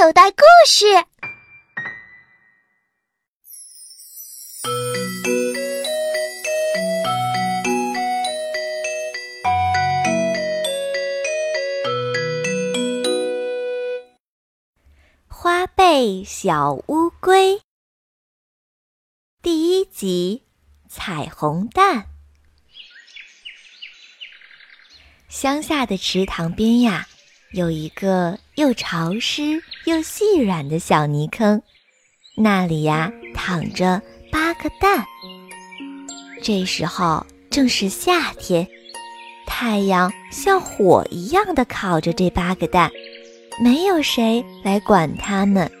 口袋故事：花背小乌龟第一集：彩虹蛋。乡下的池塘边呀。有一个又潮湿又细软的小泥坑，那里呀躺着八个蛋。这时候正是夏天，太阳像火一样的烤着这八个蛋，没有谁来管它们。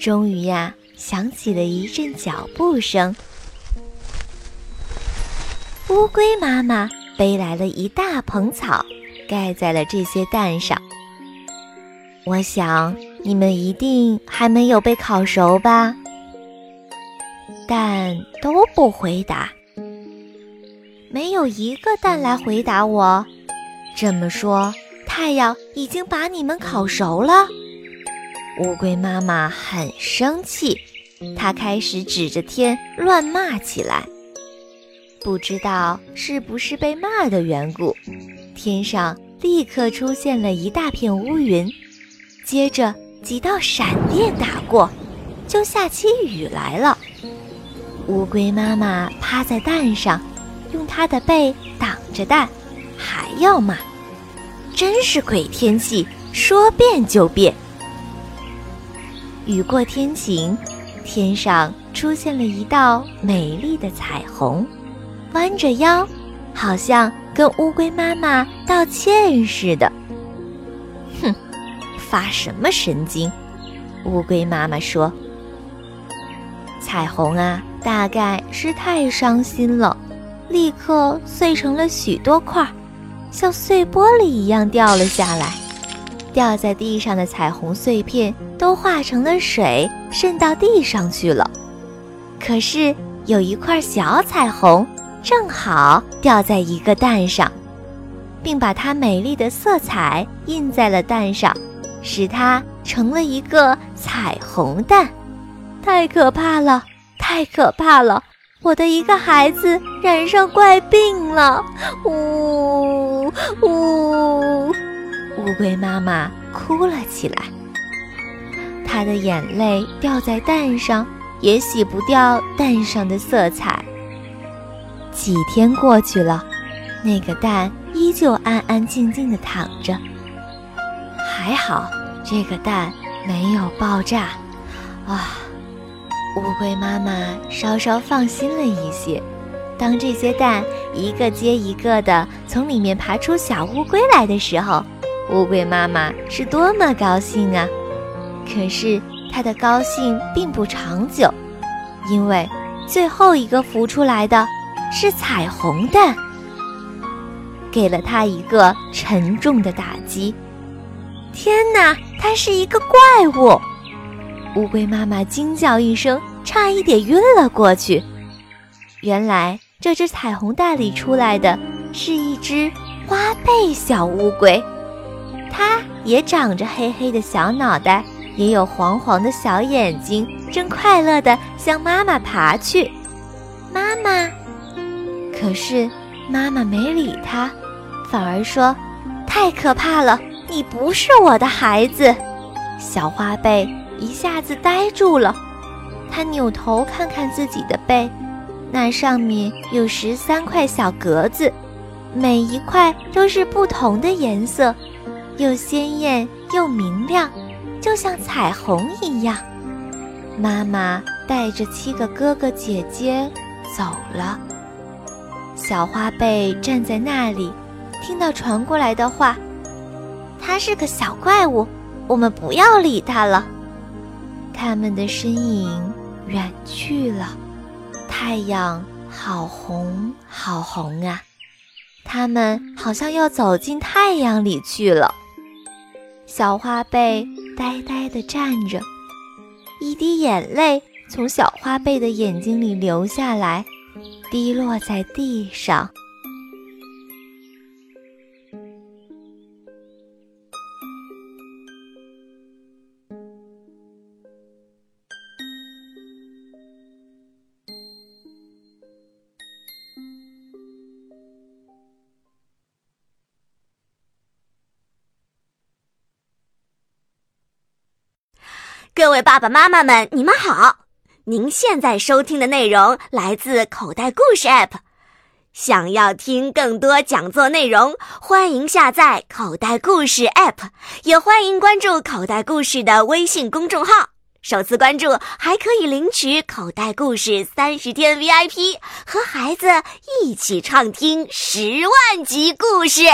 终于呀，响起了一阵脚步声，乌龟妈妈背来了一大捧草。盖在了这些蛋上。我想你们一定还没有被烤熟吧？蛋都不回答，没有一个蛋来回答我。这么说，太阳已经把你们烤熟了？乌龟妈妈很生气，它开始指着天乱骂起来。不知道是不是被骂的缘故。天上立刻出现了一大片乌云，接着几道闪电打过，就下起雨来了。乌龟妈妈趴在蛋上，用它的背挡着蛋，还要骂：“真是鬼天气，说变就变。”雨过天晴，天上出现了一道美丽的彩虹，弯着腰，好像。跟乌龟妈妈道歉似的，发什么神经？乌龟妈妈说：“彩虹啊，大概是太伤心了，立刻碎成了许多块，像碎玻璃一样掉了下来。掉在地上的彩虹碎片都化成了水，渗到地上去了。可是有一块小彩虹。”正好掉在一个蛋上，并把它美丽的色彩印在了蛋上，使它成了一个彩虹蛋。太可怕了，太可怕了！我的一个孩子染上怪病了！呜呜！乌龟妈妈哭了起来，她的眼泪掉在蛋上，也洗不掉蛋上的色彩。几天过去了，那个蛋依旧安安静静地躺着。还好，这个蛋没有爆炸。啊，乌龟妈妈稍稍放心了一些。当这些蛋一个接一个地从里面爬出小乌龟来的时候，乌龟妈妈是多么高兴啊！可是它的高兴并不长久，因为最后一个孵出来的。是彩虹蛋，给了她一个沉重的打击。天哪，它是一个怪物！乌龟妈妈惊叫一声，差一点晕了过去。原来这只彩虹蛋里出来的是一只花背小乌龟，它也长着黑黑的小脑袋，也有黄黄的小眼睛，正快乐地向妈妈爬去。妈妈。可是，妈妈没理他，反而说：“太可怕了，你不是我的孩子。”小花背一下子呆住了，他扭头看看自己的背，那上面有十三块小格子，每一块都是不同的颜色，又鲜艳又明亮，就像彩虹一样。妈妈带着七个哥哥姐姐走了。小花背站在那里，听到传过来的话，他是个小怪物，我们不要理他了。他们的身影远去了，太阳好红好红啊！他们好像要走进太阳里去了。小花被呆呆地站着，一滴眼泪从小花被的眼睛里流下来。滴落在地上。各位爸爸妈妈们，你们好！您现在收听的内容来自口袋故事 App。想要听更多讲座内容，欢迎下载口袋故事 App，也欢迎关注口袋故事的微信公众号。首次关注还可以领取口袋故事三十天 VIP，和孩子一起畅听十万集故事。